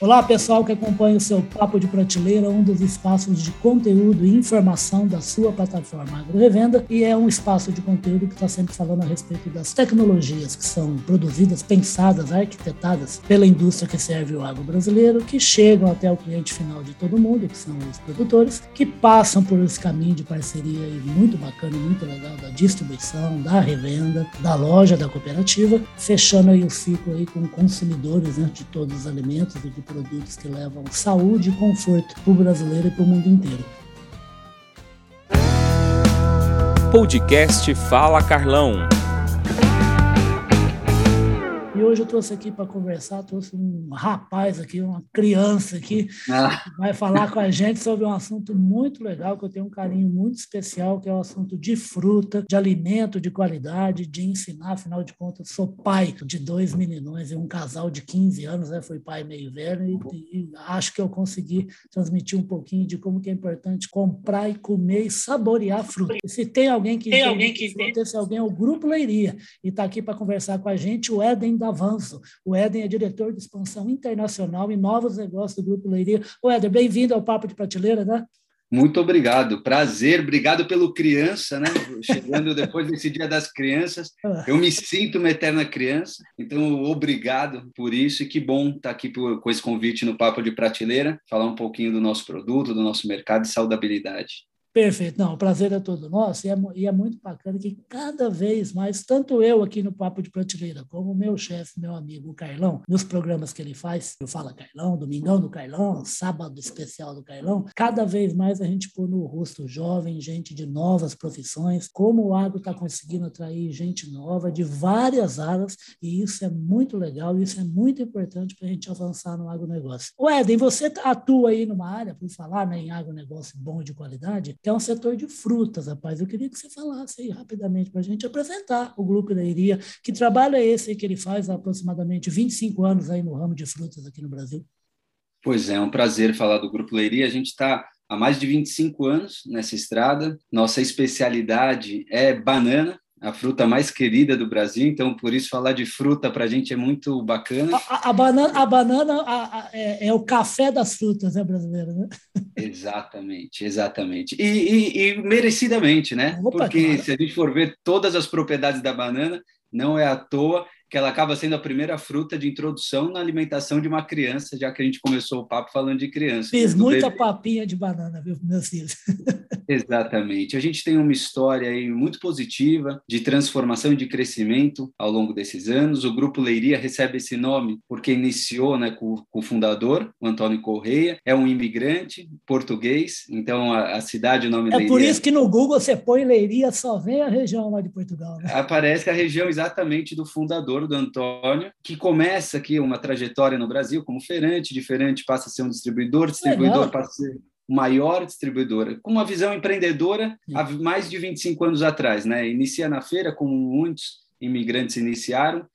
Olá, pessoal que acompanha o seu Papo de Prateleira, um dos espaços de conteúdo e informação da sua plataforma AgroRevenda, e é um espaço de conteúdo que está sempre falando a respeito das tecnologias que são produzidas, pensadas, arquitetadas pela indústria que serve o agro brasileiro, que chegam até o cliente final de todo mundo, que são os produtores, que passam por esse caminho de parceria muito bacana, muito legal da distribuição, da revenda, da loja, da cooperativa, fechando aí o ciclo aí com consumidores né, de todos os alimentos e de produtos que levam saúde e conforto para o brasileiro e para o mundo inteiro. Podcast Fala Carlão. Hoje eu trouxe aqui para conversar, trouxe um rapaz aqui, uma criança aqui, ah. que vai falar com a gente sobre um assunto muito legal, que eu tenho um carinho muito especial, que é o assunto de fruta, de alimento de qualidade, de ensinar, afinal de contas, sou pai de dois meninões e um casal de 15 anos, né? Fui pai meio velho e, e acho que eu consegui transmitir um pouquinho de como que é importante comprar e comer e saborear fruta. E se tem alguém que tem alguém que fruta, esse alguém é o Grupo Leiria e está aqui para conversar com a gente, o Éden da avanço. O Éden é diretor de expansão internacional e novos negócios do Grupo Leiria. O Éden, bem-vindo ao Papo de Prateleira, né? Muito obrigado, prazer, obrigado pelo criança, né? Chegando depois desse Dia das Crianças, ah. eu me sinto uma eterna criança, então obrigado por isso e que bom estar aqui com esse convite no Papo de Prateleira, falar um pouquinho do nosso produto, do nosso mercado de saudabilidade. Perfeito. Não, o prazer é todo nosso e é, e é, muito bacana que cada vez mais, tanto eu aqui no Papo de Prateleira, como o meu chefe, meu amigo o Carlão, nos programas que ele faz, eu falo Carlão, Domingão do Carlão, Sábado Especial do Carlão, cada vez mais a gente põe no rosto jovem, gente de novas profissões, como o agro está conseguindo atrair gente nova de várias áreas e isso é muito legal, isso é muito importante para a gente avançar no agronegócio. O Éden, você atua aí numa área, por falar né, em agronegócio bom de qualidade, que é um setor de frutas, rapaz. Eu queria que você falasse aí rapidamente para a gente apresentar o Grupo Leiria. Que trabalho é esse que ele faz há aproximadamente 25 anos aí no ramo de frutas aqui no Brasil? Pois é, é um prazer falar do Grupo Leiria. A gente está há mais de 25 anos nessa estrada. Nossa especialidade é banana, a fruta mais querida do Brasil, então por isso falar de fruta para a gente é muito bacana. A, a, a banana, a banana a, é, é, o café das frutas, né, brasileira, né? Exatamente, exatamente. E, e, e merecidamente, né? Opa, Porque claro. se a gente for ver todas as propriedades da banana, não é à toa que ela acaba sendo a primeira fruta de introdução na alimentação de uma criança, já que a gente começou o papo falando de criança. Fiz muita bebê. papinha de banana, viu, meus filhos? Exatamente. A gente tem uma história aí muito positiva de transformação e de crescimento ao longo desses anos. O Grupo Leiria recebe esse nome porque iniciou né, com, com o fundador, o Antônio Correia. É um imigrante português, então a, a cidade, o nome É Leiria... por isso que no Google você põe Leiria, só vem a região lá de Portugal. Né? Aparece a região exatamente do fundador, do Antônio, que começa aqui uma trajetória no Brasil como feirante, diferente passa a ser um distribuidor, distribuidor Legal. passa a ser maior distribuidora, com uma visão empreendedora há mais de 25 anos atrás. Né? Inicia na feira, como muitos imigrantes iniciaram,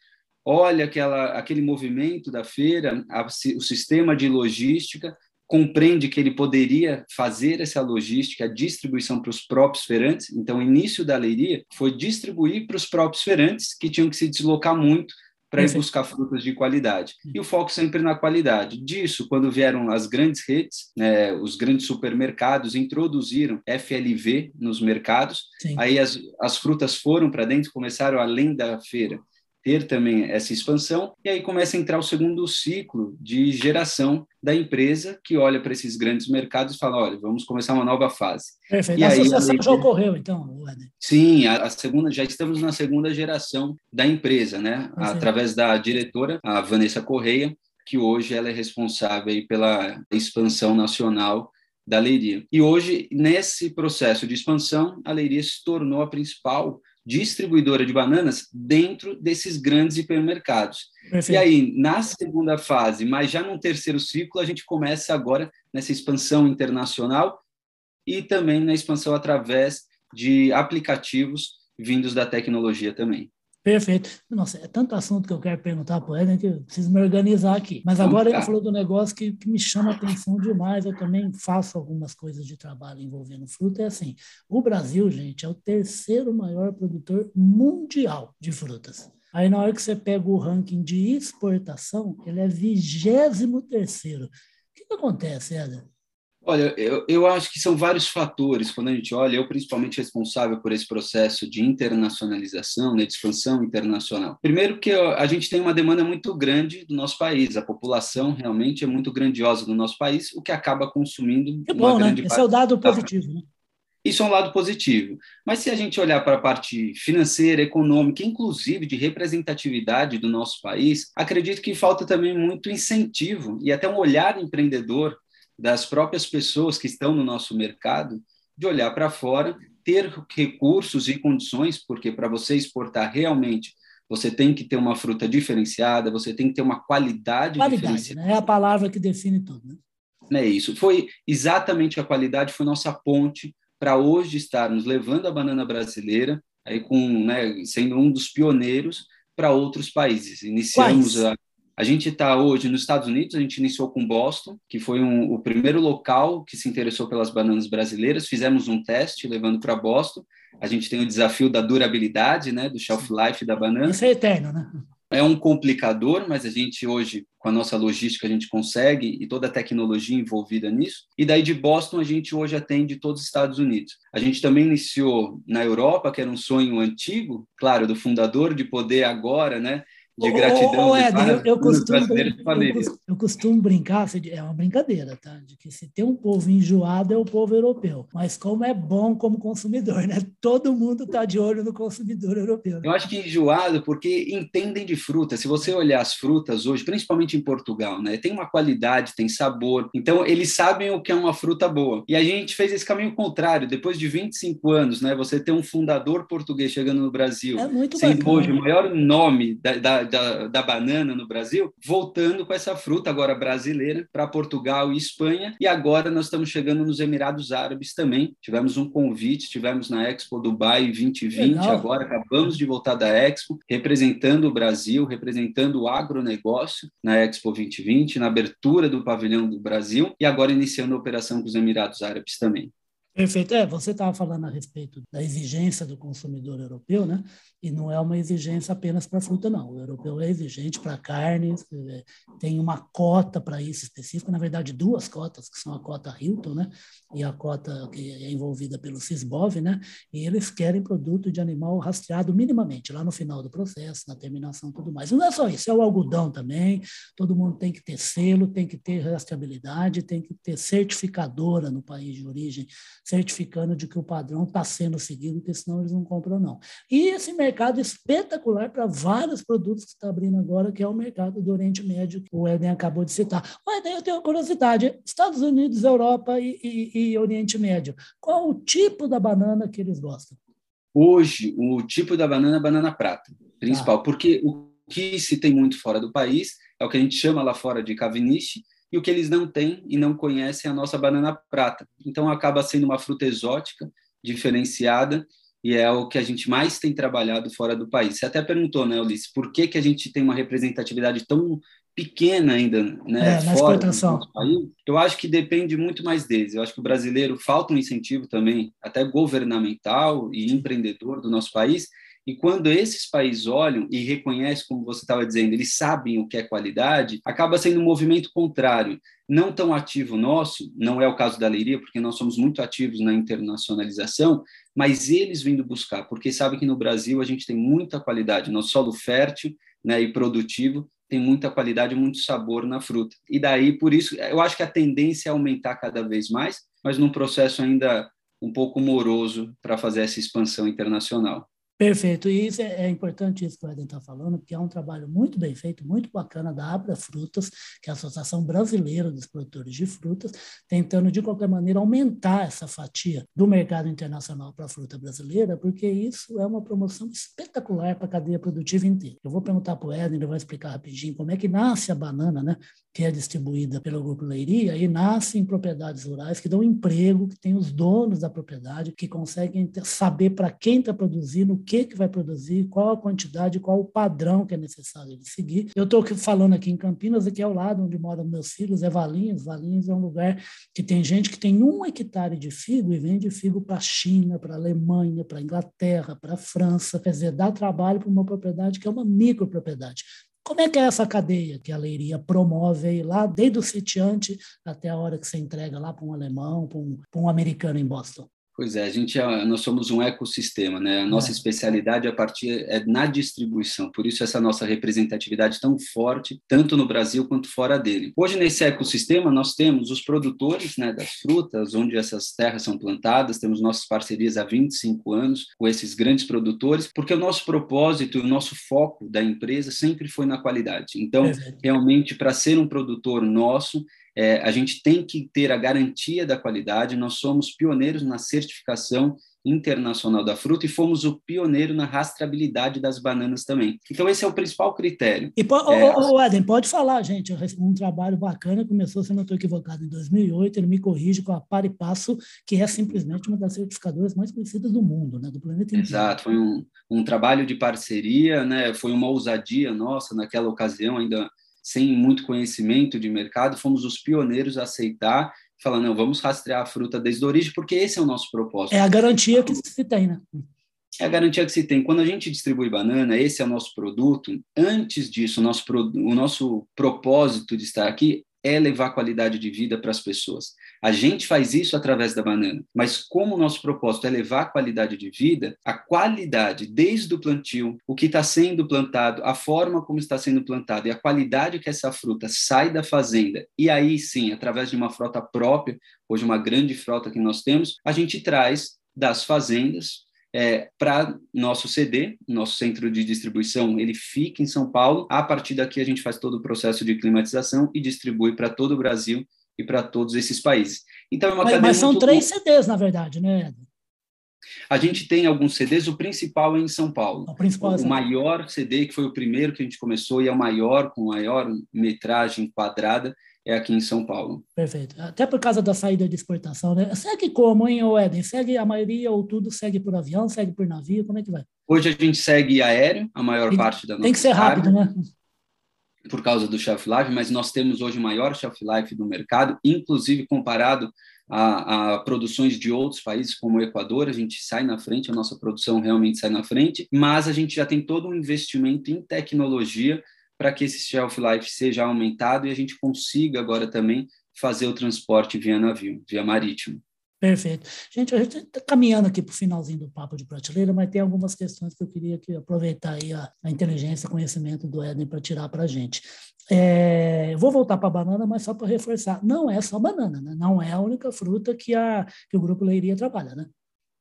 olha aquela, aquele movimento da feira, a, o sistema de logística, compreende que ele poderia fazer essa logística, a distribuição para os próprios feirantes. Então, o início da leiria foi distribuir para os próprios feirantes, que tinham que se deslocar muito para ir buscar frutas de qualidade. E o foco sempre na qualidade. Disso, quando vieram as grandes redes, né, os grandes supermercados introduziram FLV nos mercados, Sim. aí as, as frutas foram para dentro, começaram além da feira ter também essa expansão, e aí começa a entrar o segundo ciclo de geração da empresa que olha para esses grandes mercados e fala, olha, vamos começar uma nova fase. Perfeito. E a aí, associação já ocorreu, então, Eder? Sim, a, a, segunda, já estamos na segunda geração da empresa, né? Através da diretora, a Vanessa Correia, que hoje ela é responsável pela expansão nacional da Leiria. E hoje, nesse processo de expansão, a Leiria se tornou a principal distribuidora de bananas dentro desses grandes hipermercados. Perfeito. E aí, na segunda fase, mas já no terceiro ciclo, a gente começa agora nessa expansão internacional e também na expansão através de aplicativos vindos da tecnologia também. Perfeito. Nossa, é tanto assunto que eu quero perguntar para o Eden que eu preciso me organizar aqui. Mas agora ele falou do negócio que, que, me chama a atenção demais. Eu também faço algumas coisas de trabalho envolvendo fruta. É assim: o Brasil, gente, é o terceiro maior produtor mundial de frutas. Aí, na hora que você pega o ranking de exportação, ele é vigésimo terceiro. O que, que acontece, Eden? Olha, eu, eu acho que são vários fatores. Quando a gente olha, eu principalmente responsável por esse processo de internacionalização, né, de expansão internacional. Primeiro que a gente tem uma demanda muito grande do nosso país. A população realmente é muito grandiosa do nosso país, o que acaba consumindo é bom, uma né? grande Esse é o dado positivo, né? Isso é um lado positivo. Mas se a gente olhar para a parte financeira, econômica, inclusive de representatividade do nosso país, acredito que falta também muito incentivo e até um olhar empreendedor das próprias pessoas que estão no nosso mercado, de olhar para fora, ter recursos e condições, porque para você exportar realmente você tem que ter uma fruta diferenciada, você tem que ter uma qualidade, qualidade diferenciada. Né? É a palavra que define tudo. Né? É isso. Foi exatamente a qualidade, foi nossa ponte para hoje estarmos levando a banana brasileira, aí com, né, sendo um dos pioneiros para outros países. Iniciamos Quais? a a gente está hoje nos Estados Unidos, a gente iniciou com Boston, que foi um, o primeiro local que se interessou pelas bananas brasileiras. Fizemos um teste levando para Boston. A gente tem o desafio da durabilidade, né, do shelf life da banana. Isso é eterno, né? É um complicador, mas a gente hoje, com a nossa logística, a gente consegue e toda a tecnologia envolvida nisso. E daí de Boston, a gente hoje atende todos os Estados Unidos. A gente também iniciou na Europa, que era um sonho antigo, claro, do fundador, de poder agora, né, de gratidão. Ô, Éder, eu, eu, costumo, eu, eu, costumo brincar, é uma brincadeira, tá? De que se tem um povo enjoado é o povo europeu. Mas como é bom como consumidor, né? Todo mundo está de olho no consumidor europeu. Né? Eu acho que enjoado porque entendem de fruta. Se você olhar as frutas hoje, principalmente em Portugal, né? Tem uma qualidade, tem sabor. Então, eles sabem o que é uma fruta boa. E a gente fez esse caminho contrário. Depois de 25 anos, né? Você ter um fundador português chegando no Brasil, é muito sendo bacana. hoje o maior nome da, da da, da, banana no Brasil, voltando com essa fruta agora brasileira para Portugal e Espanha. E agora nós estamos chegando nos Emirados Árabes também. Tivemos um convite, tivemos na Expo Dubai 2020, Legal. agora acabamos de voltar da Expo, representando o Brasil, representando o agronegócio na Expo 2020, na abertura do pavilhão do Brasil e agora iniciando a operação com os Emirados Árabes também. Perfeito. É, você estava falando a respeito da exigência do consumidor europeu, né? E não é uma exigência apenas para fruta, não. O europeu é exigente para carnes, é, tem uma cota para isso específica, na verdade, duas cotas, que são a cota Hilton, né? E a cota que é envolvida pelo Cisbov, né? E eles querem produto de animal rastreado minimamente, lá no final do processo, na terminação tudo mais. E não é só isso, é o algodão também. Todo mundo tem que ter selo, tem que ter rastreabilidade, tem que ter certificadora no país de origem certificando de que o padrão está sendo seguido, porque senão eles não compram, não. E esse mercado espetacular para vários produtos que está abrindo agora, que é o mercado do Oriente Médio, que o Eden acabou de citar. Mas daí eu tenho uma curiosidade: Estados Unidos, Europa e, e, e Oriente Médio, qual o tipo da banana que eles gostam? Hoje, o tipo da banana é banana prata, principal, ah. porque o que se tem muito fora do país é o que a gente chama lá fora de caviniche, e o que eles não têm e não conhecem é a nossa banana prata. Então acaba sendo uma fruta exótica, diferenciada, e é o que a gente mais tem trabalhado fora do país. Você até perguntou, né, Ulisses, por que, que a gente tem uma representatividade tão pequena ainda né, é, fora do nosso país? Eu acho que depende muito mais deles. Eu acho que o brasileiro falta um incentivo também, até governamental e empreendedor do nosso país, e quando esses países olham e reconhecem, como você estava dizendo, eles sabem o que é qualidade, acaba sendo um movimento contrário. Não tão ativo nosso, não é o caso da Leiria, porque nós somos muito ativos na internacionalização, mas eles vindo buscar, porque sabem que no Brasil a gente tem muita qualidade, nosso solo fértil né, e produtivo tem muita qualidade, muito sabor na fruta. E daí, por isso, eu acho que a tendência é aumentar cada vez mais, mas num processo ainda um pouco moroso para fazer essa expansão internacional. Perfeito, e isso é, é, importante isso que o Eden está falando, porque é um trabalho muito bem feito, muito bacana da Abra Frutas, que é a Associação Brasileira dos Produtores de Frutas, tentando de qualquer maneira aumentar essa fatia do mercado internacional para a fruta brasileira, porque isso é uma promoção espetacular para a cadeia produtiva inteira. Eu vou perguntar para o Eden, ele vai explicar rapidinho como é que nasce a banana, né? Que é distribuída pelo Grupo Leiria, e nasce em propriedades rurais que dão emprego, que tem os donos da propriedade, que conseguem saber para quem está produzindo, que, que vai produzir, qual a quantidade, qual o padrão que é necessário de seguir. Eu estou falando aqui em Campinas, aqui ao lado onde moram meus filhos, é Valinhos. Valinhos é um lugar que tem gente que tem um hectare de figo e vende figo para a China, para a Alemanha, para a Inglaterra, para a França. Quer dizer, dá trabalho para uma propriedade que é uma micropropriedade. Como é que é essa cadeia que a Leiria promove aí, lá desde o sitiante até a hora que você entrega lá para um alemão, para um, um americano em Boston? Pois é, a gente é, nós somos um ecossistema, né? A nossa é. especialidade a partir é na distribuição, por isso essa nossa representatividade tão forte, tanto no Brasil quanto fora dele. Hoje nesse ecossistema nós temos os produtores, né, das frutas, onde essas terras são plantadas, temos nossas parcerias há 25 anos com esses grandes produtores, porque o nosso propósito, o nosso foco da empresa sempre foi na qualidade. Então, é realmente para ser um produtor nosso, é, a gente tem que ter a garantia da qualidade. Nós somos pioneiros na certificação internacional da fruta e fomos o pioneiro na rastreabilidade das bananas também. Então esse é o principal critério. E é, o, Eden, pode falar, gente, um trabalho bacana, começou, se não estou equivocado, em 2008, ele me corrige com a Pari Passo, que é simplesmente uma das certificadoras mais conhecidas do mundo, né, do planeta inteiro. Exato, foi um, um trabalho de parceria, né, foi uma ousadia nossa naquela ocasião, ainda sem muito conhecimento de mercado, fomos os pioneiros a aceitar, falar, não, vamos rastrear a fruta desde a origem, porque esse é o nosso propósito. É a garantia que se tem, né? É a garantia que se tem. Quando a gente distribui banana, esse é o nosso produto. Antes disso, o nosso, o nosso propósito de estar aqui é levar qualidade de vida para as pessoas. A gente faz isso através da banana, mas como o nosso propósito é levar qualidade de vida, a qualidade desde o plantio, o que está sendo plantado, a forma como está sendo plantado e a qualidade que essa fruta sai da fazenda, e aí sim, através de uma frota própria, hoje uma grande frota que nós temos, a gente traz das fazendas é, para nosso CD, nosso centro de distribuição, ele fica em São Paulo. A partir daqui a gente faz todo o processo de climatização e distribui para todo o Brasil e para todos esses países. Então é uma mas, mas são três CDs, na verdade, né? A gente tem alguns CDs, o principal é em São Paulo. O, principal é o maior CD, que foi o primeiro que a gente começou e é o maior, com maior metragem quadrada, é aqui em São Paulo. Perfeito. Até por causa da saída de exportação, né? Segue como, hein, Eden? Segue a maioria ou tudo segue por avião, segue por navio? Como é que vai? Hoje a gente segue aéreo, a maior tem, parte da nossa Tem que ser rápido, né? Por causa do shelf life, mas nós temos hoje o maior shelf life do mercado, inclusive comparado a, a, produções de outros países, como o Equador, a gente sai na frente, a nossa produção realmente sai na frente, mas a gente já tem todo um investimento em tecnologia para que esse shelf life seja aumentado e a gente consiga agora também fazer o transporte via navio, via marítimo. Perfeito. Gente, a gente está caminhando aqui para o finalzinho do papo de prateleira, mas tem algumas questões que eu queria que aproveitar aí a, a inteligência, conhecimento do Eden para tirar para a gente. É, vou voltar para a banana, mas só para reforçar, não é só banana, né? não é a única fruta que, a, que o Grupo Leiria trabalha, né?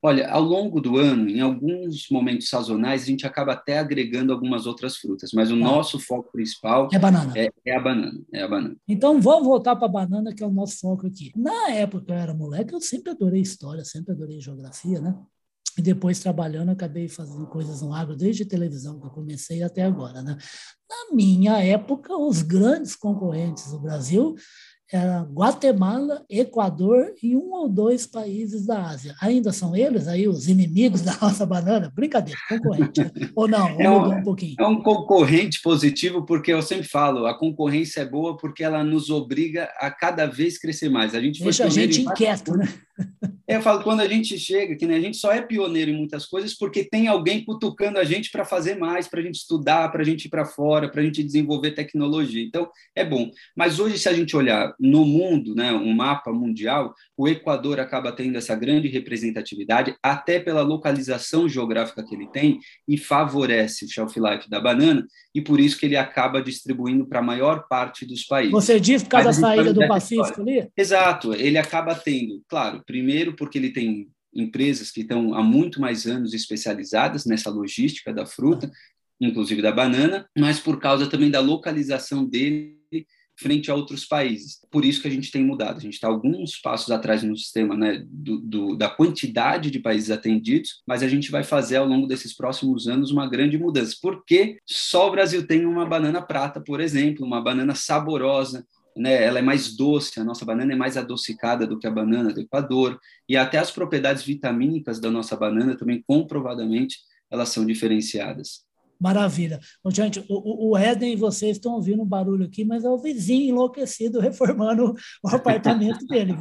Olha, ao longo do ano, em alguns momentos sazonais, a gente acaba até agregando algumas outras frutas, mas o ah. nosso foco principal é, banana. É, é, a banana. É a banana. Então vamos voltar para a banana, que é o nosso foco aqui. Na época que eu era moleque, eu sempre adorei história, sempre adorei geografia, né? E depois trabalhando, acabei fazendo coisas no agro, desde televisão que eu comecei até agora, né? Na minha época, os grandes concorrentes do Brasil era Guatemala, Equador e um ou dois países da Ásia. Ainda são eles aí os inimigos da nossa banana? Brincadeira, concorrente. Ou não? É um, um, pouquinho. É um concorrente positivo, porque eu sempre falo, a concorrência é boa porque ela nos obriga a cada vez crescer mais. A gente Deixa a gente inquieto, né? Eu falo, quando a gente chega, que né, a gente só é pioneiro em muitas coisas porque tem alguém cutucando a gente para fazer mais, para a gente estudar, para a gente ir para fora, para a gente desenvolver tecnologia. Então, é bom. Mas hoje, se a gente olhar no mundo, né, um mapa mundial, o Equador acaba tendo essa grande representatividade, até pela localização geográfica que ele tem, e favorece o shelf life da banana, e por isso que ele acaba distribuindo para a maior parte dos países. Você diz por causa da saída do Pacífico ali? Exato. Ele acaba tendo, claro, primeiro porque ele tem empresas que estão há muito mais anos especializadas nessa logística da fruta, inclusive da banana, mas por causa também da localização dele frente a outros países. Por isso que a gente tem mudado. A gente está alguns passos atrás no sistema né, do, do, da quantidade de países atendidos, mas a gente vai fazer ao longo desses próximos anos uma grande mudança. Porque só o Brasil tem uma banana prata, por exemplo, uma banana saborosa, né, ela é mais doce, a nossa banana é mais adocicada do que a banana do Equador, e até as propriedades vitamínicas da nossa banana também comprovadamente elas são diferenciadas. Maravilha. Gente, o, o Éden, vocês estão ouvindo um barulho aqui, mas é o vizinho enlouquecido reformando o apartamento dele.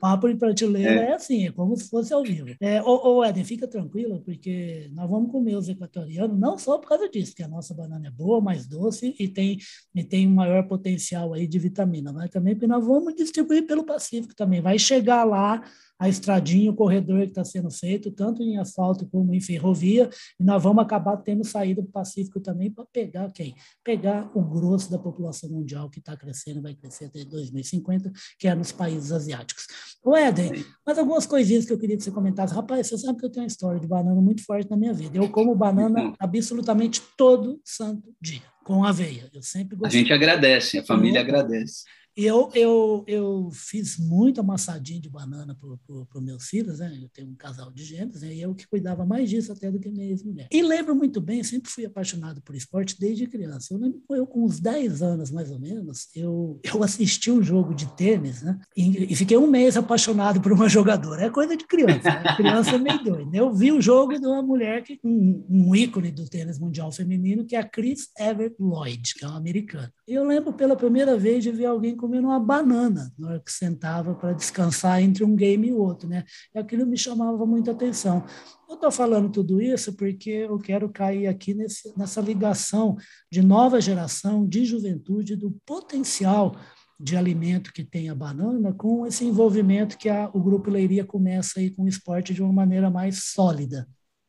Papo em prateleira é. é assim, é como se fosse ao vivo. É, ô, ô, Éden, fica tranquilo, porque nós vamos comer os equatorianos, não só por causa disso, que a nossa banana é boa, mais doce e tem, e tem um maior potencial aí de vitamina, mas também porque nós vamos distribuir pelo Pacífico também. Vai chegar lá a estradinha, o corredor que está sendo feito, tanto em asfalto como em ferrovia, e nós vamos acabar tendo saída do Pacífico também para pegar quem? Pegar o grosso da população mundial que está crescendo, vai crescer até 2050, que é nos países asiáticos. O Éden, mas algumas coisinhas que eu queria que você comentasse. Rapaz, você sabe que eu tenho uma história de banana muito forte na minha vida. Eu como banana absolutamente todo santo dia, com aveia. Eu sempre gostei. A gente agradece, a família agradece. Eu, eu, eu fiz muito amassadinho de banana para pro, meus filhos, né? Eu tenho um casal de gêmeos, né? E eu que cuidava mais disso até do que minha ex-mulher. E lembro muito bem, sempre fui apaixonado por esporte desde criança. Eu lembro, eu com uns 10 anos, mais ou menos, eu, eu assisti um jogo de tênis, né? E, e fiquei um mês apaixonado por uma jogadora. É coisa de criança, né? Criança é meio doida. Eu vi o jogo de uma mulher, que um, um ícone do tênis mundial feminino, que é a Chris Evert Lloyd, que é uma americana. E eu lembro pela primeira vez de ver alguém comendo uma banana na hora que sentava para descansar entre um game e outro, né? E aquilo me chamava muita atenção. Eu estou falando tudo isso porque eu quero cair aqui nesse, nessa ligação de nova geração, de juventude, do potencial de alimento que tem a banana, com esse envolvimento que a, o Grupo Leiria começa aí com o esporte de uma maneira mais sólida.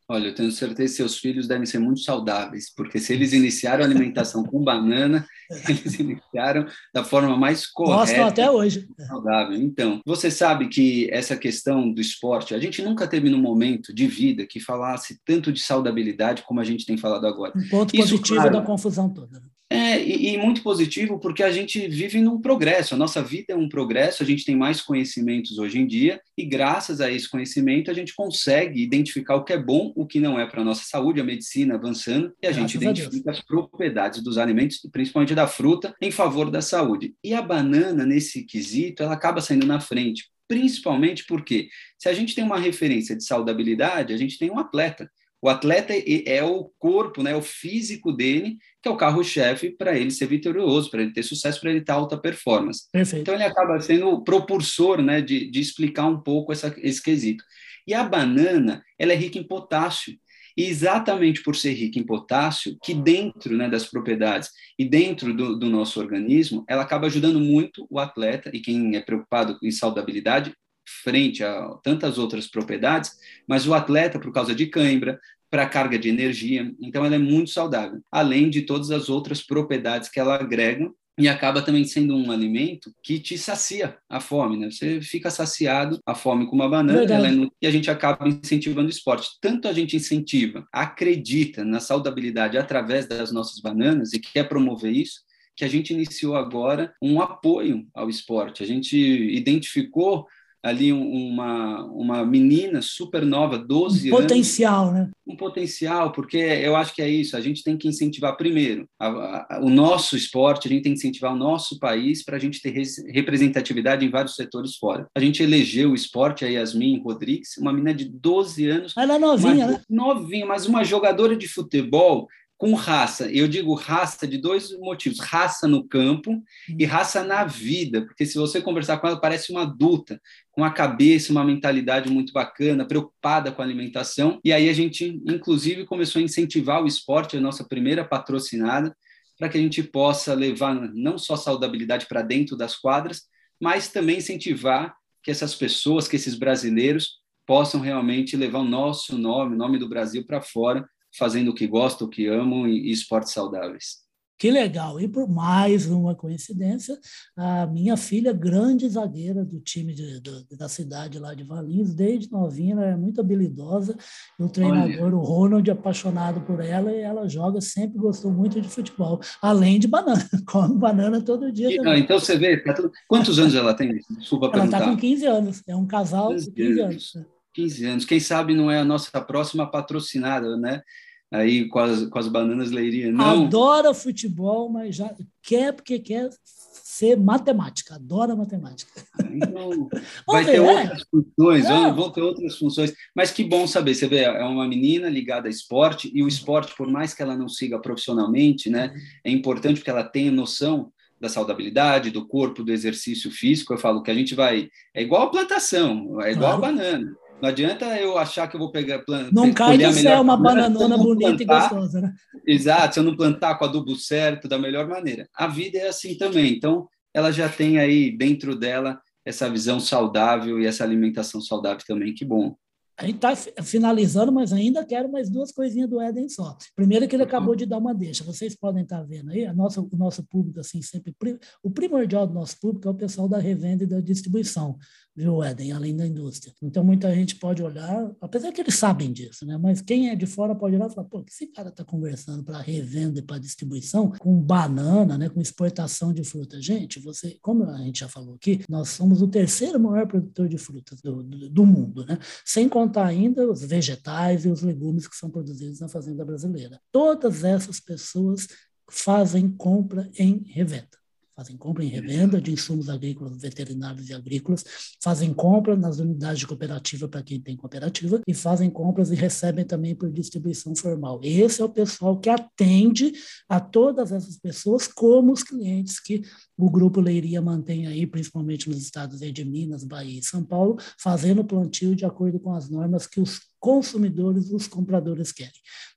Olha, eu tenho certeza que seus filhos devem ser muito saudáveis, porque se eles iniciaram a alimentação com banana, eles iniciaram da forma mais correta. Gostam até hoje. Saudável. Então, você sabe que essa questão do esporte, a gente nunca teve num momento de vida que falasse tanto de saudabilidade como a gente tem falado agora. Um ponto Isso, positivo claro, da confusão toda. É, e, e, muito positivo porque a gente vive num progresso, a nossa vida é um progresso, a gente tem mais conhecimentos hoje em dia, e graças a esse conhecimento a gente consegue identificar o que é bom, o que não é para a nossa saúde, a medicina avançando, e a graças gente identifica a as propriedades dos alimentos, principalmente da fruta, em favor da saúde. E a banana, nesse quesito, ela acaba saindo na frente, principalmente porque se a gente tem uma referência de saudabilidade, a gente tem um atleta. O atleta é o corpo, né, o físico dele, que é o carro-chefe para ele ser vitorioso, para ele ter sucesso, para ele ter alta performance. Perfeito. Então, ele acaba sendo o propulsor né, de, de explicar um pouco essa, esse quesito. E a banana, ela é rica em potássio. E exatamente por ser rica em potássio, que dentro né, das propriedades e dentro do, do, nosso organismo, ela acaba ajudando muito o atleta e quem é preocupado em saudabilidade frente a tantas outras propriedades, mas o atleta, por causa de cãibra, para carga de energia, então ela é muito saudável, além de todas as outras propriedades que ela agrega e acaba também sendo um alimento que te sacia a fome, né? Você fica saciado a fome com uma banana é e a gente acaba incentivando o esporte. Tanto a gente incentiva, acredita na saudabilidade através das nossas bananas e quer promover isso, que a gente iniciou agora um apoio ao esporte. A gente identificou ali uma, uma menina super nova, 12 um anos. Potencial, né? Um potencial, porque eu acho que é isso, a gente tem que incentivar primeiro a, a, o nosso esporte, a gente tem que incentivar o nosso país para a gente ter representatividade em vários setores fora. A gente elegeu o esporte, a Yasmin Rodrigues, uma menina de 12 anos. Ela é novinha, né? Novinha, mas uma jogadora de futebol com raça. Eu digo raça de dois motivos: raça no campo e raça na vida, porque se você conversar com ela, parece uma adulta, com uma cabeça, uma mentalidade muito bacana, preocupada com a alimentação. E aí a gente, inclusive, começou a incentivar o esporte, a nossa primeira patrocinada, para que a gente possa levar não só saudabilidade para dentro das quadras, mas também incentivar que essas pessoas, que esses brasileiros possam realmente levar o nosso nome, o nome do Brasil para fora, fazendo o que gostam, o que amam e, e esportes saudáveis. Que legal! E por mais uma coincidência, a minha filha, grande zagueira do time de, de, da cidade lá de Valinhos, desde novinha, ela é muito habilidosa. O treinador, Olha. o Ronald, apaixonado por ela, e ela joga, sempre gostou muito de futebol, além de banana, come banana todo dia. E, não, então você vê, tá quantos anos ela tem? Desculpa ela está com 15 anos, é um casal de 15 anos. 15 anos. Quem sabe não é a nossa próxima patrocinada, né? aí com as, com as bananas leiria, não. Adora futebol, mas já quer porque quer ser matemática, adora matemática. Então, vai ter é. outras funções, é. vão ter outras funções, mas que bom saber, você vê, é uma menina ligada a esporte, e o esporte, por mais que ela não siga profissionalmente, né, é importante porque ela tenha noção da saudabilidade, do corpo, do exercício físico, eu falo que a gente vai, é igual a plantação, é igual claro. a banana, não adianta eu achar que eu vou pegar planta. Não cai do céu uma bananona bonita plantar, e gostosa, né? Exato, se eu não plantar com adubo certo, da melhor maneira. A vida é assim também. Então, ela já tem aí dentro dela essa visão saudável e essa alimentação saudável também. Que bom. A gente está finalizando, mas ainda quero mais duas coisinhas do Éden só. Primeiro que ele acabou de dar uma deixa. Vocês podem estar tá vendo aí, a nossa, o nosso público, assim, sempre... O primordial do nosso público é o pessoal da revenda e da distribuição viu, Éden, além da indústria. Então, muita gente pode olhar, apesar que eles sabem disso, né? mas quem é de fora pode olhar e falar, pô, que esse cara está conversando para revenda e para distribuição com banana, né? com exportação de fruta. Gente, você, como a gente já falou aqui, nós somos o terceiro maior produtor de frutas do, do, do mundo, né? sem contar ainda os vegetais e os legumes que são produzidos na fazenda brasileira. Todas essas pessoas fazem compra em revenda fazem compra em revenda de insumos agrícolas, veterinários e agrícolas, fazem compra nas unidades de cooperativa para quem tem cooperativa e fazem compras e recebem também por distribuição formal. Esse é o pessoal que atende a todas essas pessoas como os clientes que o Grupo Leiria mantém aí, principalmente nos estados de Minas, Bahia e São Paulo, fazendo plantio de acordo com as normas que os consumidores, os compradores querem.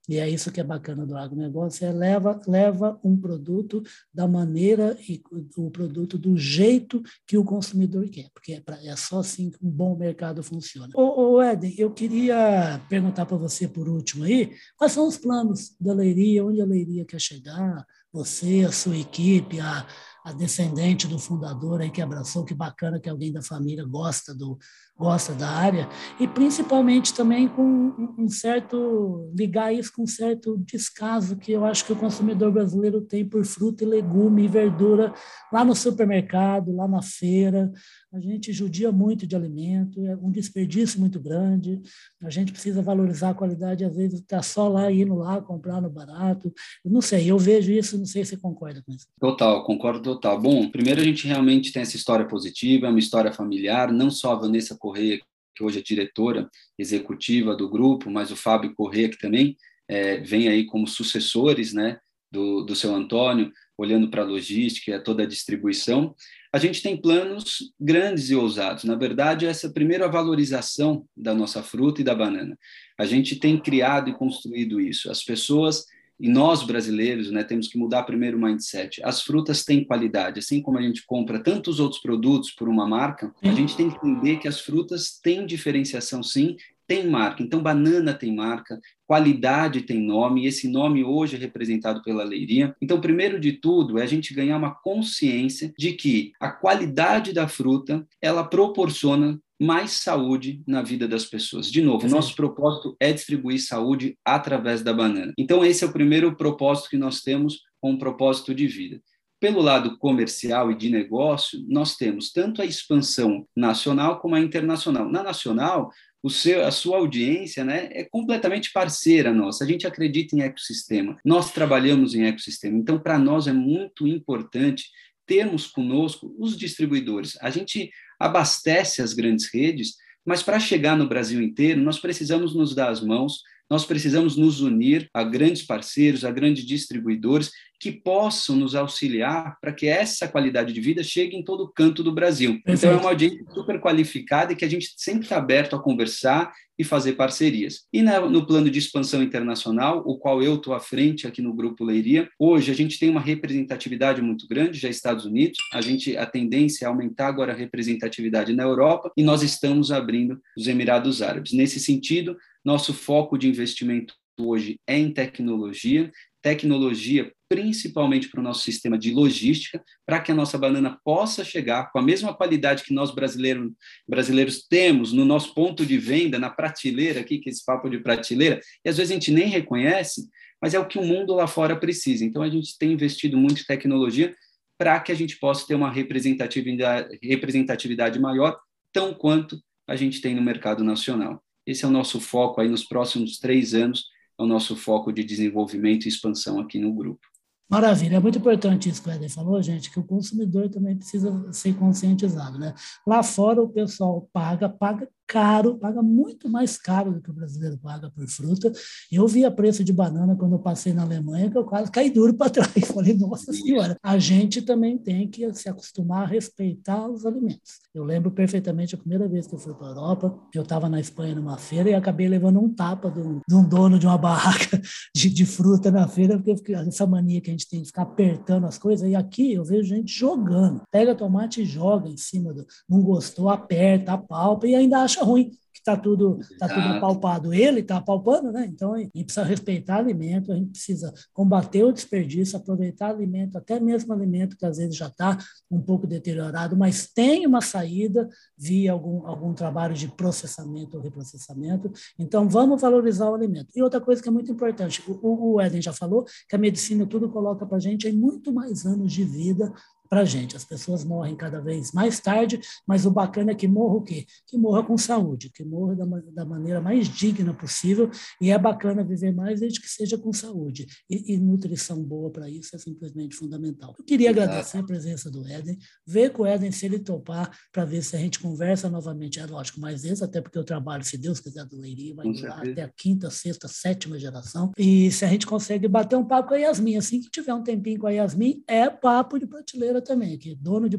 E é isso que é bacana do agronegócio, é leva, leva um produto da maneira e o produto do jeito que o consumidor quer, porque é, pra, é só assim que um bom mercado funciona. Ô, ô Eden, eu queria perguntar para você por último aí, quais são os planos da Leiria, onde a Leiria quer chegar, você, a sua equipe, a, a descendente do fundador aí que abraçou, que bacana que alguém da família gosta do gosta da área e principalmente também com um certo ligar isso com um certo descaso que eu acho que o consumidor brasileiro tem por fruta e legume e verdura lá no supermercado, lá na feira. A gente judia muito de alimento, é um desperdício muito grande. A gente precisa valorizar a qualidade, às vezes está só lá indo lá comprar no barato. Eu não sei, eu vejo isso, não sei se você concorda com isso. Total, concordo total. Bom, primeiro a gente realmente tem essa história positiva, é uma história familiar, não só a Vanessa Correia, que hoje é diretora executiva do grupo, mas o Fábio Correia, que também é, vem aí como sucessores né, do, do seu Antônio, olhando para a logística e toda a distribuição, a gente tem planos grandes e ousados. Na verdade, essa primeira valorização da nossa fruta e da banana. A gente tem criado e construído isso. As pessoas e nós brasileiros, né, temos que mudar primeiro o mindset. As frutas têm qualidade, assim como a gente compra tantos outros produtos por uma marca, a gente tem que entender que as frutas têm diferenciação sim tem marca. Então, banana tem marca, qualidade tem nome, e esse nome hoje é representado pela Leiria. Então, primeiro de tudo, é a gente ganhar uma consciência de que a qualidade da fruta, ela proporciona mais saúde na vida das pessoas. De novo, nosso propósito é distribuir saúde através da banana. Então, esse é o primeiro propósito que nós temos com um propósito de vida. Pelo lado comercial e de negócio, nós temos tanto a expansão nacional como a internacional. Na nacional, o seu, a sua audiência né, é completamente parceira nossa. A gente acredita em ecossistema, nós trabalhamos em ecossistema. Então, para nós é muito importante termos conosco os distribuidores. A gente abastece as grandes redes, mas para chegar no Brasil inteiro, nós precisamos nos dar as mãos, nós precisamos nos unir a grandes parceiros, a grandes distribuidores que possam nos auxiliar para que essa qualidade de vida chegue em todo canto do Brasil. Perfeito. Então, é uma audiência super qualificada e que a gente sempre está aberto a conversar e fazer parcerias. E na, no plano de expansão internacional, o qual eu estou à frente aqui no Grupo Leiria, hoje a gente tem uma representatividade muito grande, já Estados Unidos, a gente a tendência é aumentar agora a representatividade na Europa e nós estamos abrindo os Emirados Árabes. Nesse sentido, nosso foco de investimento hoje é em tecnologia, tecnologia principalmente para o nosso sistema de logística, para que a nossa banana possa chegar com a mesma qualidade que nós brasileiros, brasileiros temos no nosso ponto de venda, na prateleira aqui, que é esse papo de prateleira, e às vezes a gente nem reconhece, mas é o que o mundo lá fora precisa. Então a gente tem investido muito em tecnologia para que a gente possa ter uma representatividade, representatividade maior, tão quanto a gente tem no mercado nacional. Esse é o nosso foco aí nos próximos três anos, é o nosso foco de desenvolvimento e expansão aqui no grupo. Maravilha, é muito importante isso que o Eden falou, gente, que o consumidor também precisa ser conscientizado, né? Lá fora o pessoal paga, paga caro, paga muito mais caro do que o brasileiro paga por fruta. Eu vi a preço de banana quando eu passei na Alemanha, que eu quase caí duro para trás. Falei, nossa senhora, a gente também tem que se acostumar a respeitar os alimentos. Eu lembro perfeitamente a primeira vez que eu fui para a Europa, eu estava na Espanha numa feira e acabei levando um tapa de um, dono de uma barraca de, de, fruta na feira, porque essa mania que a gente tem de ficar apertando as coisas. E aqui eu vejo gente jogando. Pega tomate e joga em cima do. Não gostou, aperta, apalpa e ainda acha ruim que está tudo, tá tudo apalpado. Ele está apalpando, né? Então, a gente precisa respeitar alimento, a gente precisa combater o desperdício, aproveitar alimento, até mesmo alimento que às vezes já está um pouco deteriorado, mas tem uma saída via algum, algum trabalho de processamento ou reprocessamento. Então, vamos valorizar o alimento. E outra coisa que é muito importante, o, o Eden já falou que a medicina tudo coloca para a gente é muito mais anos de vida para a gente. As pessoas morrem cada vez mais tarde, mas o bacana é que morra o quê? Que morra com saúde, que morra da, da maneira mais digna possível, e é bacana viver mais desde que seja com saúde. E, e nutrição boa para isso é simplesmente fundamental. Eu queria Exato. agradecer a presença do Éden, ver com o Éden se ele topar, para ver se a gente conversa novamente. É lógico, mais vezes, até porque o trabalho, se Deus quiser, do Leiria vai durar até a quinta, sexta, sétima geração. E se a gente consegue bater um papo com a Yasmin, assim que tiver um tempinho com a Yasmin, é papo de prateleira também, que dono de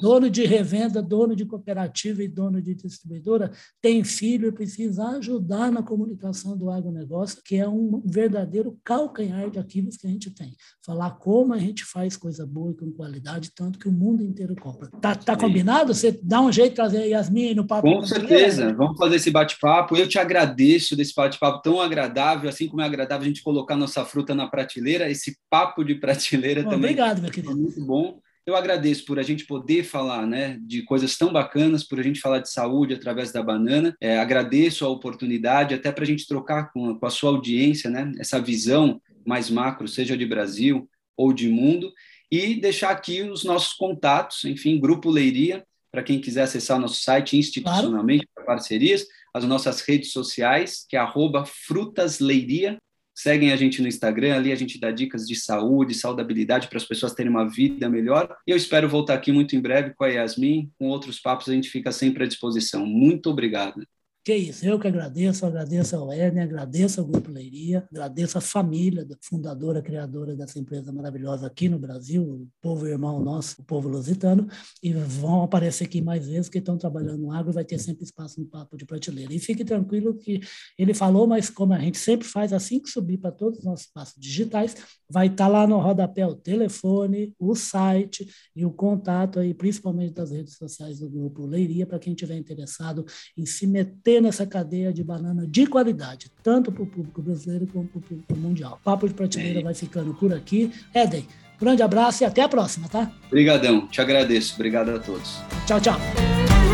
dono de revenda, dono de cooperativa e dono de distribuidora tem filho e precisa ajudar na comunicação do agronegócio, que é um verdadeiro calcanhar de Aquiles que a gente tem. Falar como a gente faz coisa boa e com qualidade, tanto que o mundo inteiro compra. Tá, tá combinado? Você dá um jeito de trazer a Yasmin no papo? Com certeza, vamos fazer esse bate-papo. Eu te agradeço desse bate-papo tão agradável, assim como é agradável a gente colocar nossa fruta na prateleira, esse papo de prateleira bom, também. Obrigado, meu querido. Muito bom. Eu agradeço por a gente poder falar né, de coisas tão bacanas, por a gente falar de saúde através da banana. É, agradeço a oportunidade, até para a gente trocar com a, com a sua audiência né, essa visão mais macro, seja de Brasil ou de mundo, e deixar aqui os nossos contatos, enfim, Grupo Leiria, para quem quiser acessar nosso site institucionalmente, claro. para parcerias, as nossas redes sociais, que é arroba frutasleiria, Seguem a gente no Instagram, ali a gente dá dicas de saúde, saudabilidade para as pessoas terem uma vida melhor. E eu espero voltar aqui muito em breve com a Yasmin, com outros papos, a gente fica sempre à disposição. Muito obrigado. Que isso, eu que agradeço, agradeço ao Erne, agradeço ao Grupo Leiria, agradeço a família, fundadora, criadora dessa empresa maravilhosa aqui no Brasil, o povo irmão nosso, o povo lusitano, e vão aparecer aqui mais vezes que estão trabalhando no agro, vai ter sempre espaço no Papo de Prateleira. E fique tranquilo que ele falou, mas como a gente sempre faz, assim que subir para todos os nossos espaços digitais, vai estar tá lá no rodapé o telefone, o site e o contato aí, principalmente das redes sociais do Grupo Leiria, para quem tiver interessado em se meter nessa cadeia de banana de qualidade, tanto para o público brasileiro como para o público mundial. Papo de Prateleira é. vai ficando por aqui. Éden, grande abraço e até a próxima, tá? Obrigadão, te agradeço. Obrigado a todos. Tchau, tchau.